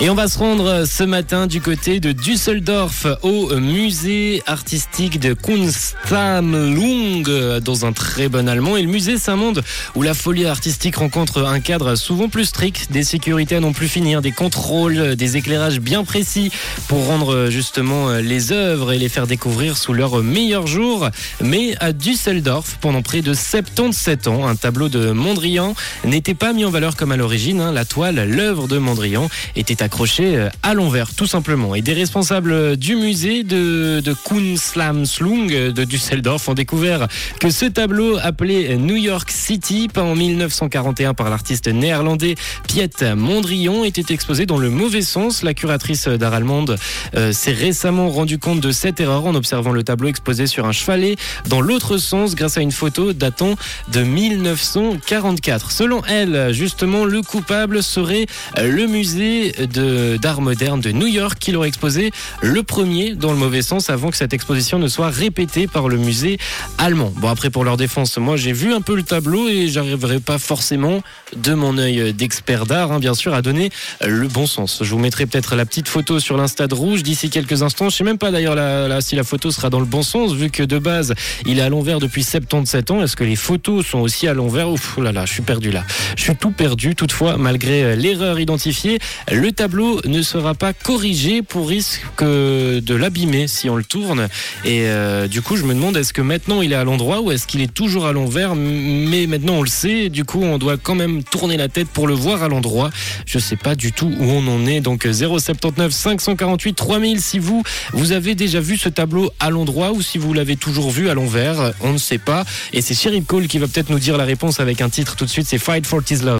Et on va se rendre ce matin du côté de Düsseldorf au musée artistique de Kunstsammlung dans un très bon allemand. Et le musée, c'est un monde où la folie artistique rencontre un cadre souvent plus strict, des sécurités à non plus finir, des contrôles, des éclairages bien précis pour rendre justement les œuvres et les faire découvrir sous leur meilleur jour. Mais à Düsseldorf, pendant près de 77 ans, un tableau de Mondrian n'était pas mis en valeur comme à l'origine. hein. La toile, l'œuvre de Mondrian, était accroché euh, à l'envers, tout simplement. Et des responsables du musée de, de Kunstsammlung de Düsseldorf ont découvert que ce tableau, appelé New York City, peint en 1941 par l'artiste néerlandais Piet Mondrian, était exposé dans le mauvais sens. La curatrice d'art allemande euh, s'est récemment rendu compte de cette erreur en observant le tableau exposé sur un chevalet dans l'autre sens grâce à une photo datant de 1944. Selon elle, justement, le coupable serait euh, le musée de- d'art moderne de New York qui l'aurait exposé le premier dans le mauvais sens avant que cette exposition ne soit répétée par le musée allemand. Bon après pour leur défense, moi j'ai vu un peu le tableau et j'arriverai pas forcément de mon œil d'expert d'art hein, bien sûr à donner le bon sens. Je vous mettrai peut-être la petite photo sur l'Insta de Rouge d'ici quelques instants. Je sais même pas d'ailleurs si la photo sera dans le bon sens vu que de base il est à l'envers depuis 77 ans. Est-ce que les photos sont aussi à l'envers? Ouf oh là là, je suis perdu là. Je suis tout perdu. Toutefois, malgré l'erreur identifiée, le tableau ne sera pas corrigé pour risque de l'abîmer si on le tourne. Et euh, du coup, je me demande est-ce que maintenant il est à l'endroit ou est-ce qu'il est toujours à l'envers? Mais maintenant on le sait. Du coup, on doit quand même tourner la tête pour le voir à l'endroit. Je sais pas du tout où on en est. Donc 079 548 3000 si vous vous avez déjà vu ce tableau à l'endroit ou si vous l'avez toujours vu à l'envers, on ne sait pas. Et c'est Sherry Cole qui va peut-être nous dire la réponse avec un titre tout de suite. C'est Fight for His Love.